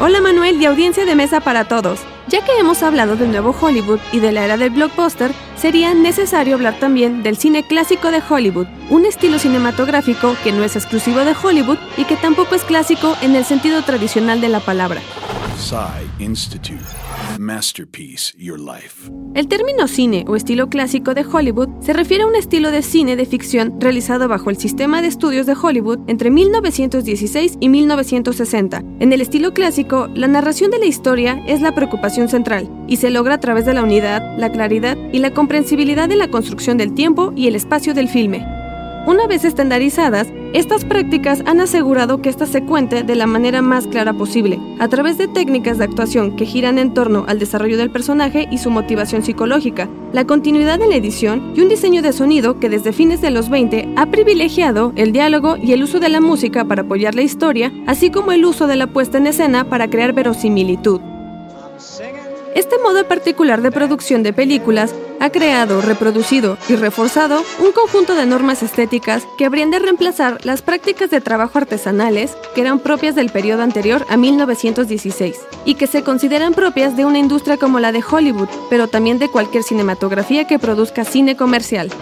Hola Manuel y audiencia de mesa para todos. Ya que hemos hablado del nuevo Hollywood y de la era del blockbuster, sería necesario hablar también del cine clásico de Hollywood, un estilo cinematográfico que no es exclusivo de Hollywood y que tampoco es clásico en el sentido tradicional de la palabra. Institute. Masterpiece Your Life. El término cine o estilo clásico de Hollywood se refiere a un estilo de cine de ficción realizado bajo el sistema de estudios de Hollywood entre 1916 y 1960. En el estilo clásico, la narración de la historia es la preocupación central y se logra a través de la unidad, la claridad y la comprensibilidad de la construcción del tiempo y el espacio del filme. Una vez estandarizadas, estas prácticas han asegurado que ésta se cuente de la manera más clara posible, a través de técnicas de actuación que giran en torno al desarrollo del personaje y su motivación psicológica, la continuidad en la edición y un diseño de sonido que desde fines de los 20 ha privilegiado el diálogo y el uso de la música para apoyar la historia, así como el uso de la puesta en escena para crear verosimilitud. Este modo particular de producción de películas ha creado, reproducido y reforzado un conjunto de normas estéticas que habrían de reemplazar las prácticas de trabajo artesanales que eran propias del periodo anterior a 1916 y que se consideran propias de una industria como la de Hollywood, pero también de cualquier cinematografía que produzca cine comercial.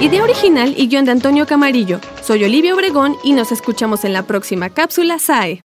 Idea original y guion de Antonio Camarillo. Soy Olivia Obregón y nos escuchamos en la próxima cápsula SAE.